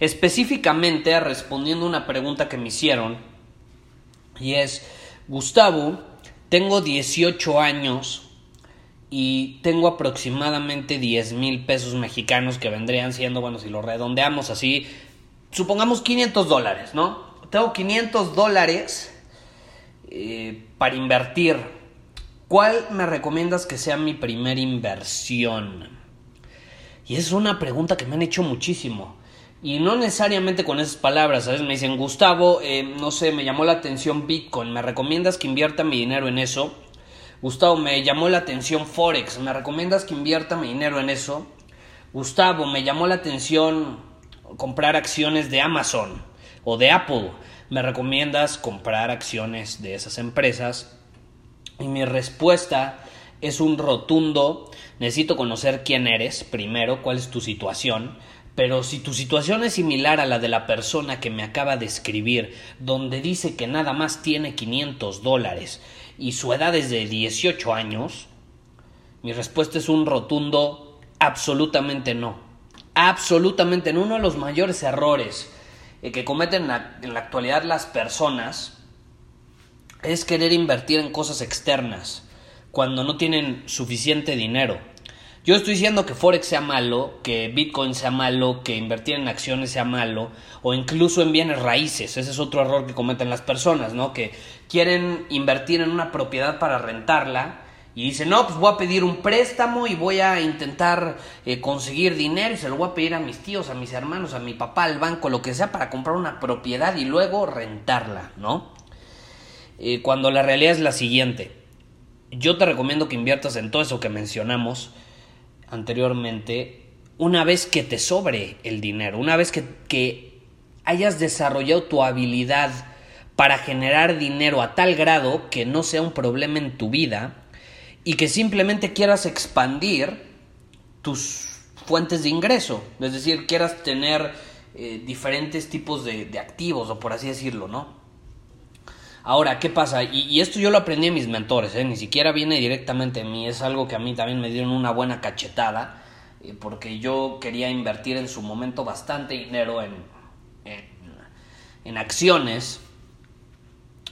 Específicamente respondiendo una pregunta que me hicieron y es, Gustavo, tengo 18 años y tengo aproximadamente 10 mil pesos mexicanos que vendrían siendo, bueno, si lo redondeamos así, supongamos 500 dólares, ¿no? Tengo 500 dólares eh, para invertir. ¿Cuál me recomiendas que sea mi primera inversión? Y es una pregunta que me han hecho muchísimo. Y no necesariamente con esas palabras, ¿sabes? Me dicen, Gustavo, eh, no sé, me llamó la atención Bitcoin, ¿me recomiendas que invierta mi dinero en eso? Gustavo, me llamó la atención Forex, ¿me recomiendas que invierta mi dinero en eso? Gustavo, me llamó la atención comprar acciones de Amazon o de Apple, ¿me recomiendas comprar acciones de esas empresas? Y mi respuesta es un rotundo, necesito conocer quién eres primero, cuál es tu situación, pero si tu situación es similar a la de la persona que me acaba de escribir, donde dice que nada más tiene 500 dólares y su edad es de 18 años, mi respuesta es un rotundo absolutamente no. Absolutamente no. Uno de los mayores errores eh, que cometen en la, en la actualidad las personas es querer invertir en cosas externas cuando no tienen suficiente dinero. Yo estoy diciendo que Forex sea malo, que Bitcoin sea malo, que invertir en acciones sea malo, o incluso en bienes raíces. Ese es otro error que cometen las personas, ¿no? Que quieren invertir en una propiedad para rentarla y dicen, no, pues voy a pedir un préstamo y voy a intentar eh, conseguir dinero y se lo voy a pedir a mis tíos, a mis hermanos, a mi papá, al banco, lo que sea, para comprar una propiedad y luego rentarla, ¿no? Eh, cuando la realidad es la siguiente. Yo te recomiendo que inviertas en todo eso que mencionamos anteriormente una vez que te sobre el dinero, una vez que, que hayas desarrollado tu habilidad para generar dinero a tal grado que no sea un problema en tu vida y que simplemente quieras expandir tus fuentes de ingreso, es decir, quieras tener eh, diferentes tipos de, de activos o por así decirlo, ¿no? Ahora, ¿qué pasa? Y, esto yo lo aprendí de mis mentores, ¿eh? ni siquiera viene directamente de mí, es algo que a mí también me dieron una buena cachetada, eh, porque yo quería invertir en su momento bastante dinero en, en, en acciones,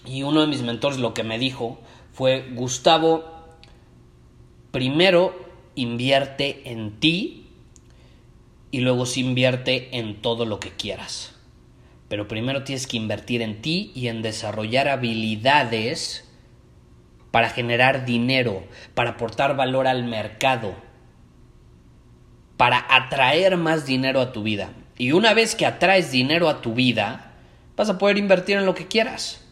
y uno de mis mentores lo que me dijo fue, Gustavo, primero invierte en ti y luego se invierte en todo lo que quieras. Pero primero tienes que invertir en ti y en desarrollar habilidades para generar dinero, para aportar valor al mercado, para atraer más dinero a tu vida. Y una vez que atraes dinero a tu vida, vas a poder invertir en lo que quieras.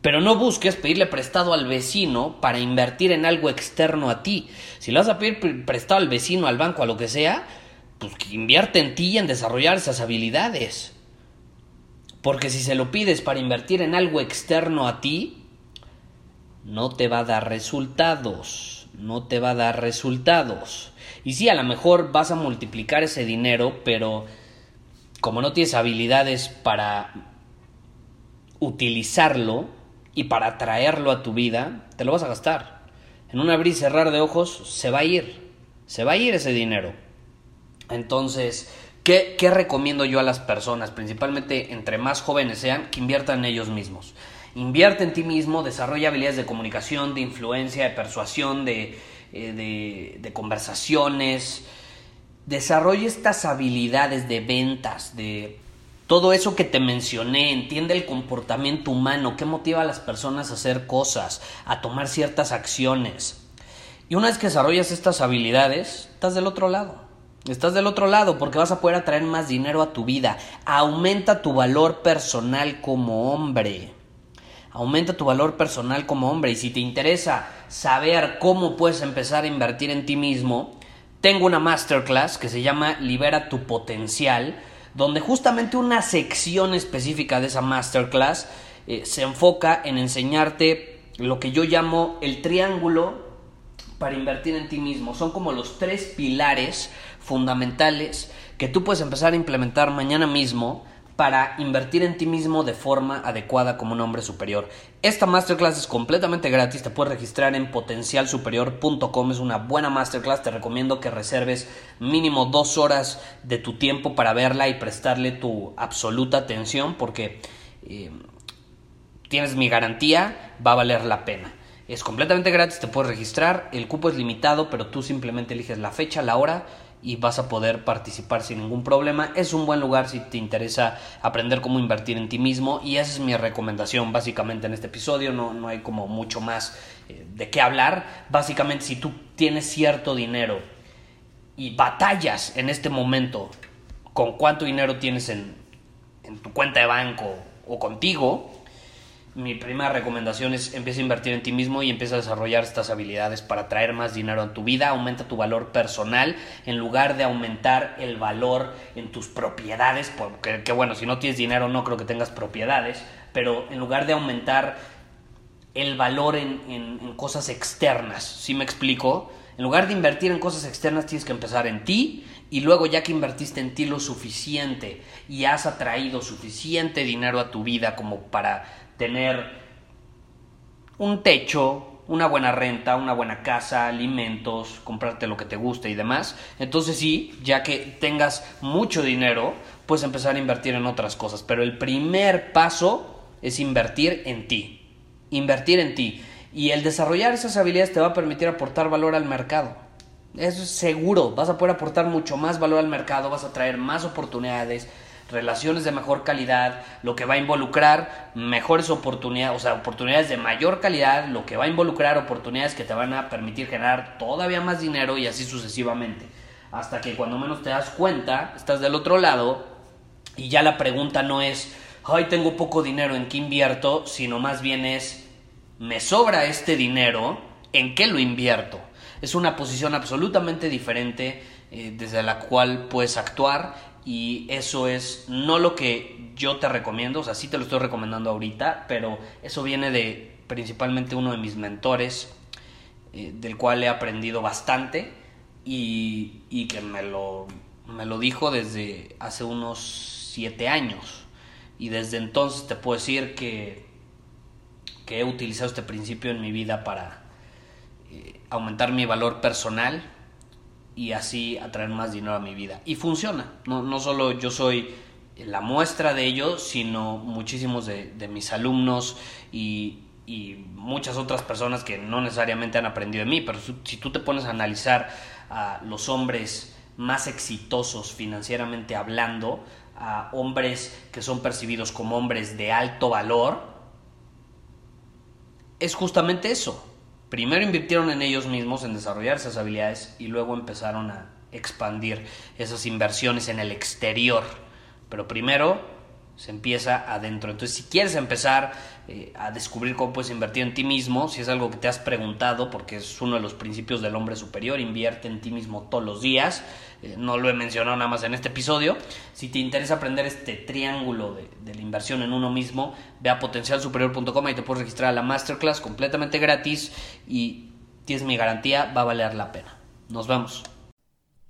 Pero no busques pedirle prestado al vecino para invertir en algo externo a ti. Si le vas a pedir prestado al vecino, al banco, a lo que sea, pues invierte en ti y en desarrollar esas habilidades. Porque si se lo pides para invertir en algo externo a ti, no te va a dar resultados. No te va a dar resultados. Y sí, a lo mejor vas a multiplicar ese dinero, pero como no tienes habilidades para utilizarlo y para traerlo a tu vida, te lo vas a gastar. En un abrir y cerrar de ojos se va a ir. Se va a ir ese dinero. Entonces, ¿Qué, recomiendo yo a las personas, principalmente entre más jóvenes sean, que inviertan en ellos mismos? Invierte en ti mismo, desarrolla habilidades de comunicación, de influencia, de persuasión, de, eh, de, conversaciones. desarrolla estas habilidades de ventas, de todo eso que te mencioné, entiende el comportamiento humano, qué motiva a las personas a hacer cosas, a tomar ciertas acciones. Y una vez que desarrollas estas habilidades, estás del otro lado. Estás del otro lado porque vas a poder atraer más dinero a tu vida. Aumenta tu valor personal como hombre. Aumenta tu valor personal como hombre. Y si te interesa saber cómo puedes empezar a invertir en ti mismo, tengo una masterclass que se llama Libera tu potencial, donde justamente una sección específica de esa masterclass eh, se enfoca en enseñarte lo que yo llamo el triángulo para invertir en ti mismo. Son como los tres pilares fundamentales que tú puedes empezar a implementar mañana mismo para invertir en ti mismo de forma adecuada como un hombre superior. Esta masterclass es completamente gratis, te puedes registrar en potencialsuperior.com, es una buena masterclass, te recomiendo que reserves mínimo dos horas de tu tiempo para verla y prestarle tu absoluta atención porque eh, tienes mi garantía, va a valer la pena. Es completamente gratis, te puedes registrar, el cupo es limitado, pero tú simplemente eliges la fecha, la hora y vas a poder participar sin ningún problema. Es un buen lugar si te interesa aprender cómo invertir en ti mismo y esa es mi recomendación básicamente en este episodio. No, no hay como mucho más eh, de qué hablar. Básicamente si tú tienes cierto dinero y batallas en este momento con cuánto dinero tienes en, en tu cuenta de banco o contigo, mi primera recomendación es empieza a invertir en ti mismo y empieza a desarrollar estas habilidades para traer más dinero en tu vida, aumenta tu valor personal en lugar de aumentar el valor en tus propiedades, porque que bueno, si no tienes dinero no creo que tengas propiedades, pero en lugar de aumentar el valor en, cosas externas, ¿sí me explico? En lugar de invertir en cosas externas tienes que empezar en ti y luego ya que invertiste en ti lo suficiente y has atraído suficiente dinero a tu vida como para tener un techo, una buena renta, una buena casa, alimentos, comprarte lo que te guste y demás. Entonces sí, ya que tengas mucho dinero, puedes empezar a invertir en otras cosas. Pero el primer paso es invertir en ti. Invertir en ti. Y el desarrollar esas habilidades te va a permitir aportar valor al mercado. Eso es seguro. Vas a poder aportar mucho más valor al mercado, vas a traer más oportunidades, relaciones de mejor calidad, lo que va a involucrar mejores oportunidades, o sea, oportunidades de mayor calidad, lo que va a involucrar oportunidades que te van a permitir generar todavía más dinero y así sucesivamente. Hasta que cuando menos te das cuenta, estás del otro lado y ya la pregunta no es, ay, tengo poco dinero, ¿en qué invierto? Sino más bien es, me sobra este dinero, ¿en qué lo invierto? Es una posición absolutamente diferente eh, desde la cual puedes actuar y eso es no lo que yo te recomiendo, o sea, sí te lo estoy recomendando ahorita, pero eso viene de principalmente uno de mis mentores, eh, del cual he aprendido bastante y, y que me lo, me lo dijo desde hace unos siete años. Y desde entonces te puedo decir que, que he utilizado este principio en mi vida para aumentar mi valor personal, y así atraer más dinero a mi vida. Y funciona. No, no solo yo soy la muestra de ello, sino muchísimos de, mis alumnos y, muchas otras personas que no necesariamente han aprendido de mí, pero si tú te pones a analizar a los hombres más exitosos financieramente hablando, a hombres que son percibidos como hombres de alto valor, es justamente eso, primero invirtieron en ellos mismos, en desarrollar esas habilidades y luego empezaron a expandir esas inversiones en el exterior. Pero primero se empieza adentro. Entonces, si quieres empezar eh, a descubrir cómo puedes invertir en ti mismo, si es algo que te has preguntado, porque es uno de los principios del hombre superior, invierte en ti mismo todos los días, eh, no lo he mencionado nada más en este episodio, si te interesa aprender este triángulo de, de la inversión en uno mismo, ve a potencialsuperior.com y te puedes registrar a la masterclass completamente gratis y tienes mi garantía, va a valer la pena. Nos vemos.